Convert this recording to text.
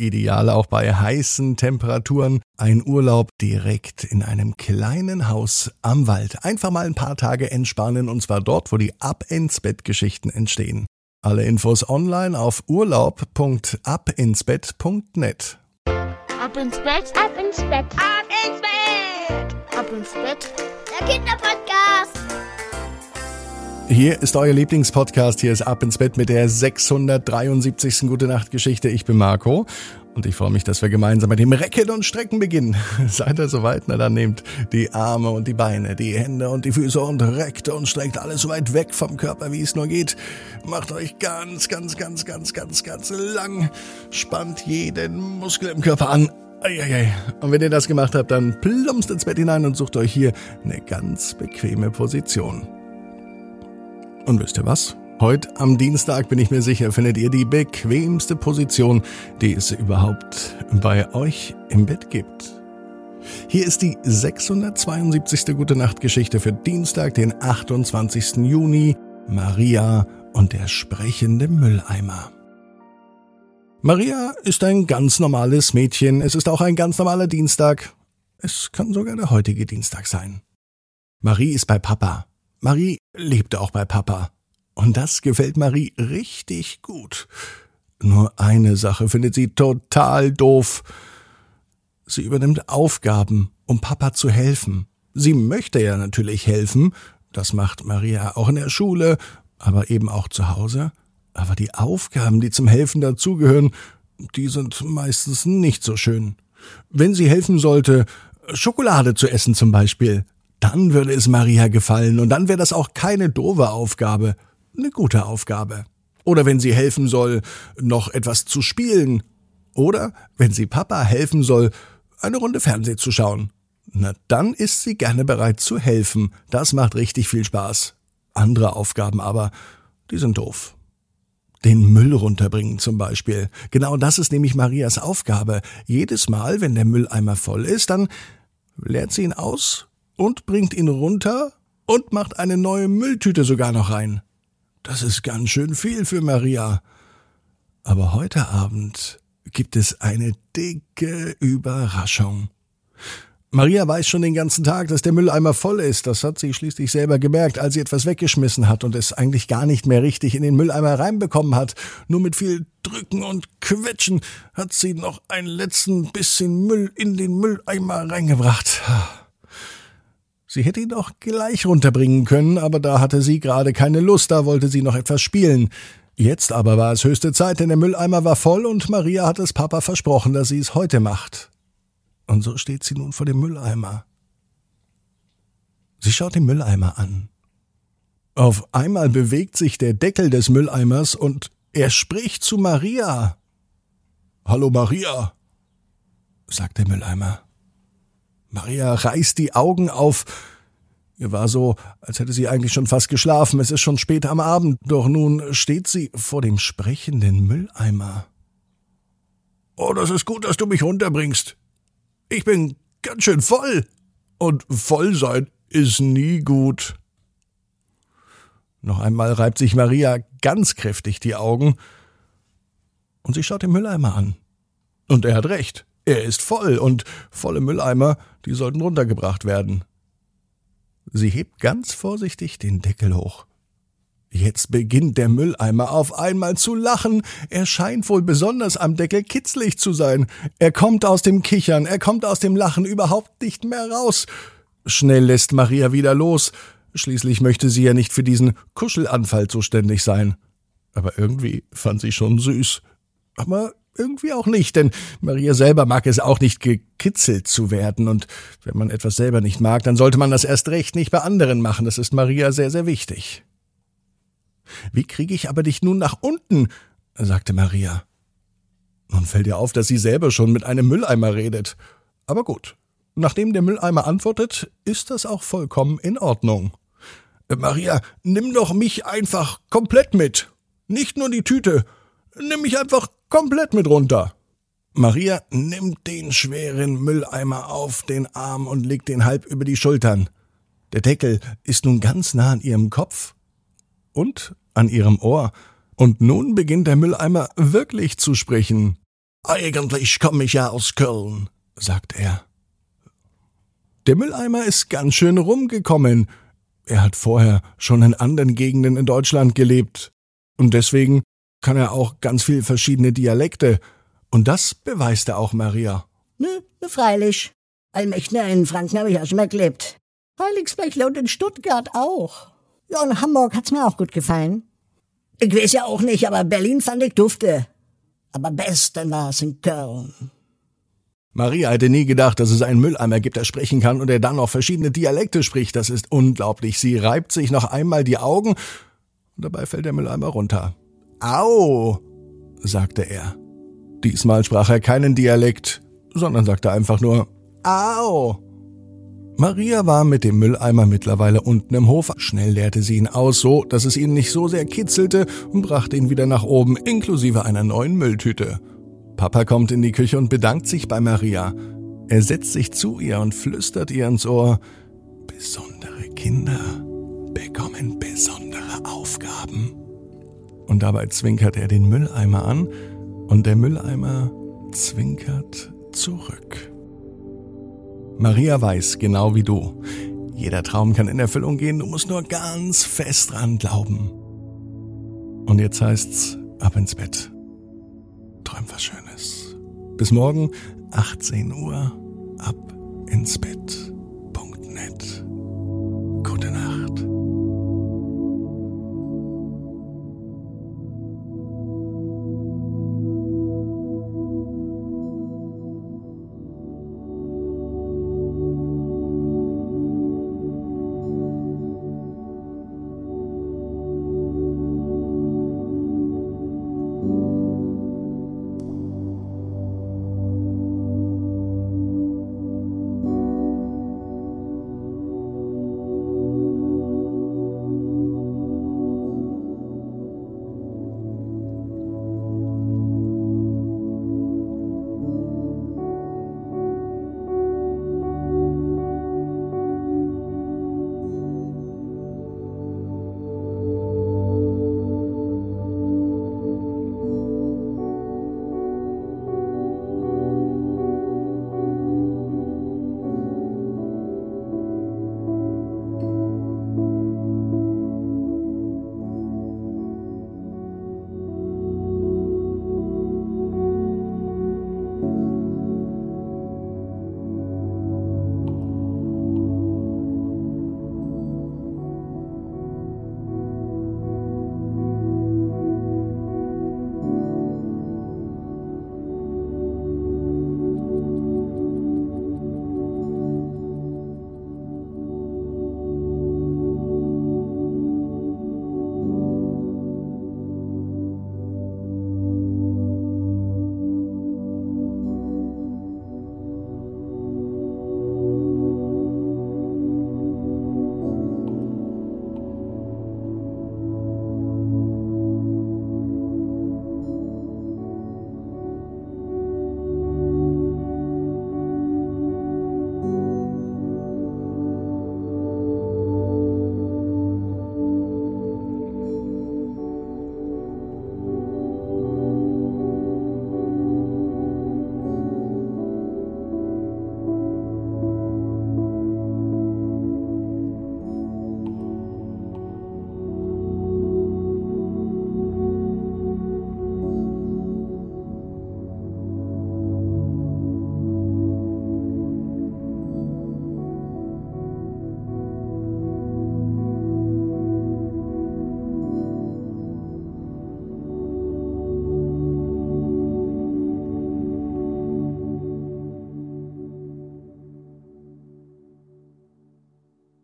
Ideal auch bei heißen Temperaturen. Ein Urlaub direkt in einem kleinen Haus am Wald. Einfach mal ein paar Tage entspannen und zwar dort, wo die Ab ins Bett Geschichten entstehen. Alle Infos online auf urlaub.abinsbett.net. Ab ins Bett, ab ins Bett, ab ins Bett, ab ins Bett. Der Kinderpodcast. Hier ist euer Lieblingspodcast. Hier ist Ab ins Bett mit der 673. Gute Nacht Geschichte. Ich bin Marco und ich freue mich, dass wir gemeinsam mit dem Recken und Strecken beginnen. Seid ihr soweit? Na dann nehmt die Arme und die Beine, die Hände und die Füße und reckt und streckt alles so weit weg vom Körper, wie es nur geht. Macht euch ganz, ganz, ganz, ganz, ganz, ganz lang. Spannt jeden Muskel im Körper an. Eieiei. Und wenn ihr das gemacht habt, dann plumpst ins Bett hinein und sucht euch hier eine ganz bequeme Position. Und wisst ihr was? Heute am Dienstag bin ich mir sicher, findet ihr die bequemste Position, die es überhaupt bei euch im Bett gibt. Hier ist die 672. Gute Nacht Geschichte für Dienstag, den 28. Juni. Maria und der sprechende Mülleimer. Maria ist ein ganz normales Mädchen. Es ist auch ein ganz normaler Dienstag. Es kann sogar der heutige Dienstag sein. Marie ist bei Papa. Marie lebte auch bei Papa. Und das gefällt Marie richtig gut. Nur eine Sache findet sie total doof. Sie übernimmt Aufgaben, um Papa zu helfen. Sie möchte ja natürlich helfen, das macht Maria auch in der Schule, aber eben auch zu Hause. Aber die Aufgaben, die zum Helfen dazugehören, die sind meistens nicht so schön. Wenn sie helfen sollte, Schokolade zu essen zum Beispiel, dann würde es Maria gefallen und dann wäre das auch keine doofe Aufgabe, eine gute Aufgabe. Oder wenn sie helfen soll, noch etwas zu spielen. Oder wenn sie Papa helfen soll, eine Runde Fernseh zu schauen. Na, dann ist sie gerne bereit zu helfen. Das macht richtig viel Spaß. Andere Aufgaben aber, die sind doof. Den Müll runterbringen zum Beispiel. Genau das ist nämlich Marias Aufgabe. Jedes Mal, wenn der Mülleimer voll ist, dann leert sie ihn aus und bringt ihn runter und macht eine neue Mülltüte sogar noch rein. Das ist ganz schön viel für Maria. Aber heute Abend gibt es eine dicke Überraschung. Maria weiß schon den ganzen Tag, dass der Mülleimer voll ist. Das hat sie schließlich selber gemerkt, als sie etwas weggeschmissen hat und es eigentlich gar nicht mehr richtig in den Mülleimer reinbekommen hat. Nur mit viel Drücken und Quetschen hat sie noch ein letzten bisschen Müll in den Mülleimer reingebracht. Sie hätte ihn auch gleich runterbringen können, aber da hatte sie gerade keine Lust, da wollte sie noch etwas spielen. Jetzt aber war es höchste Zeit, denn der Mülleimer war voll und Maria hat es Papa versprochen, dass sie es heute macht. Und so steht sie nun vor dem Mülleimer. Sie schaut den Mülleimer an. Auf einmal bewegt sich der Deckel des Mülleimers und er spricht zu Maria. Hallo Maria, sagt der Mülleimer. Maria reißt die Augen auf. Ihr war so, als hätte sie eigentlich schon fast geschlafen. Es ist schon spät am Abend, doch nun steht sie vor dem sprechenden Mülleimer. Oh, das ist gut, dass du mich runterbringst. Ich bin ganz schön voll. Und voll sein ist nie gut. Noch einmal reibt sich Maria ganz kräftig die Augen und sie schaut den Mülleimer an. Und er hat recht. Er ist voll und volle Mülleimer, die sollten runtergebracht werden. Sie hebt ganz vorsichtig den Deckel hoch. Jetzt beginnt der Mülleimer auf einmal zu lachen. Er scheint wohl besonders am Deckel kitzlig zu sein. Er kommt aus dem Kichern, er kommt aus dem Lachen überhaupt nicht mehr raus. Schnell lässt Maria wieder los. Schließlich möchte sie ja nicht für diesen Kuschelanfall zuständig sein. Aber irgendwie fand sie schon süß. Aber irgendwie auch nicht, denn Maria selber mag es auch nicht, gekitzelt zu werden. Und wenn man etwas selber nicht mag, dann sollte man das erst recht nicht bei anderen machen. Das ist Maria sehr, sehr wichtig. Wie kriege ich aber dich nun nach unten? sagte Maria. Nun fällt ihr auf, dass sie selber schon mit einem Mülleimer redet. Aber gut. Nachdem der Mülleimer antwortet, ist das auch vollkommen in Ordnung. Maria, nimm doch mich einfach komplett mit. Nicht nur die Tüte. Nimm mich einfach komplett mit runter. Maria nimmt den schweren Mülleimer auf den Arm und legt den halb über die Schultern. Der Deckel ist nun ganz nah an ihrem Kopf und an ihrem Ohr. Und nun beginnt der Mülleimer wirklich zu sprechen. Eigentlich komme ich ja aus Köln, sagt er. Der Mülleimer ist ganz schön rumgekommen. Er hat vorher schon in anderen Gegenden in Deutschland gelebt. Und deswegen kann er auch ganz viel verschiedene Dialekte. Und das beweist er auch Maria. Nö, ne, freilich. Allmächtner in Franken habe ich auch schon mal gelebt. Heiligsblechle und in Stuttgart auch. Ja, und Hamburg hat's mir auch gut gefallen. Ich weiß ja auch nicht, aber Berlin fand ich dufte. Aber besten war's in Köln. Maria hätte nie gedacht, dass es einen Mülleimer gibt, der sprechen kann und der dann noch verschiedene Dialekte spricht. Das ist unglaublich. Sie reibt sich noch einmal die Augen und dabei fällt der Mülleimer runter. Au, sagte er. Diesmal sprach er keinen Dialekt, sondern sagte einfach nur Au. Maria war mit dem Mülleimer mittlerweile unten im Hof. Schnell leerte sie ihn aus, so dass es ihn nicht so sehr kitzelte und brachte ihn wieder nach oben, inklusive einer neuen Mülltüte. Papa kommt in die Küche und bedankt sich bei Maria. Er setzt sich zu ihr und flüstert ihr ins Ohr, besondere Kinder bekommen besondere Aufgaben. Und dabei zwinkert er den Mülleimer an und der Mülleimer zwinkert zurück. Maria weiß genau wie du. Jeder Traum kann in Erfüllung gehen, du musst nur ganz fest dran glauben. Und jetzt heißt's ab ins Bett. Träum was Schönes. Bis morgen, 18 Uhr, ab ins Bett.